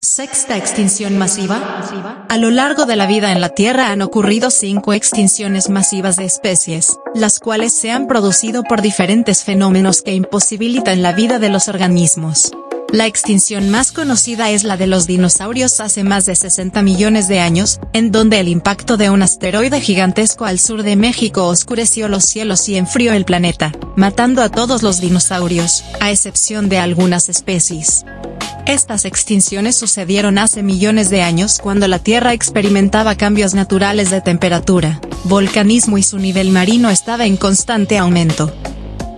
Sexta extinción masiva. A lo largo de la vida en la Tierra han ocurrido cinco extinciones masivas de especies, las cuales se han producido por diferentes fenómenos que imposibilitan la vida de los organismos. La extinción más conocida es la de los dinosaurios hace más de 60 millones de años, en donde el impacto de un asteroide gigantesco al sur de México oscureció los cielos y enfrió el planeta, matando a todos los dinosaurios, a excepción de algunas especies. Estas extinciones sucedieron hace millones de años cuando la Tierra experimentaba cambios naturales de temperatura, volcanismo y su nivel marino estaba en constante aumento.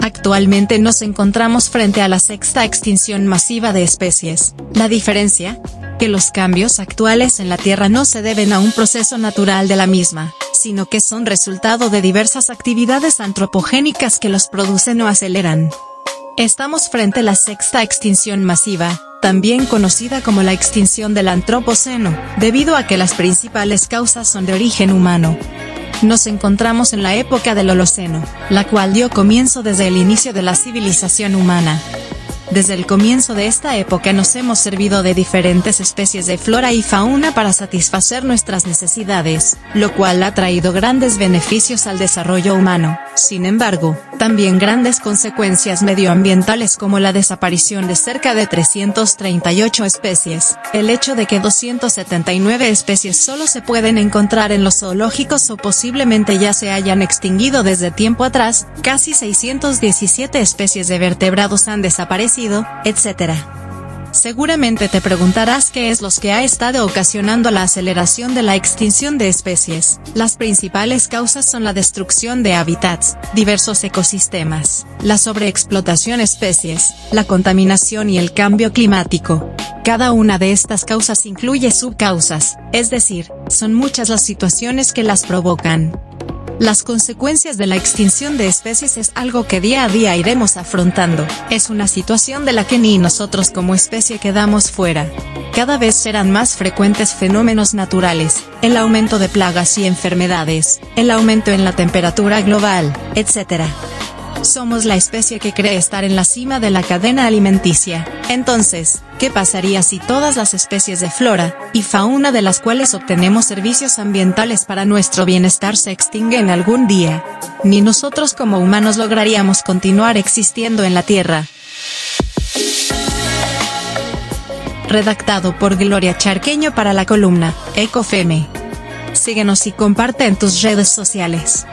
Actualmente nos encontramos frente a la sexta extinción masiva de especies. La diferencia, que los cambios actuales en la Tierra no se deben a un proceso natural de la misma, sino que son resultado de diversas actividades antropogénicas que los producen o aceleran. Estamos frente a la sexta extinción masiva, también conocida como la extinción del Antropoceno, debido a que las principales causas son de origen humano. Nos encontramos en la época del Holoceno, la cual dio comienzo desde el inicio de la civilización humana. Desde el comienzo de esta época nos hemos servido de diferentes especies de flora y fauna para satisfacer nuestras necesidades, lo cual ha traído grandes beneficios al desarrollo humano. Sin embargo, también grandes consecuencias medioambientales como la desaparición de cerca de 338 especies, el hecho de que 279 especies solo se pueden encontrar en los zoológicos o posiblemente ya se hayan extinguido desde tiempo atrás, casi 617 especies de vertebrados han desaparecido etc. Seguramente te preguntarás qué es lo que ha estado ocasionando la aceleración de la extinción de especies. Las principales causas son la destrucción de hábitats, diversos ecosistemas, la sobreexplotación especies, la contaminación y el cambio climático. Cada una de estas causas incluye subcausas, es decir, son muchas las situaciones que las provocan. Las consecuencias de la extinción de especies es algo que día a día iremos afrontando. Es una situación de la que ni nosotros como especie quedamos fuera. Cada vez serán más frecuentes fenómenos naturales, el aumento de plagas y enfermedades, el aumento en la temperatura global, etc. Somos la especie que cree estar en la cima de la cadena alimenticia. Entonces, ¿qué pasaría si todas las especies de flora y fauna de las cuales obtenemos servicios ambientales para nuestro bienestar se extinguen algún día? Ni nosotros como humanos lograríamos continuar existiendo en la Tierra. Redactado por Gloria Charqueño para la columna Ecofeme. Síguenos y comparte en tus redes sociales.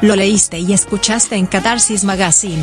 Lo leíste y escuchaste en Catarsis Magazine.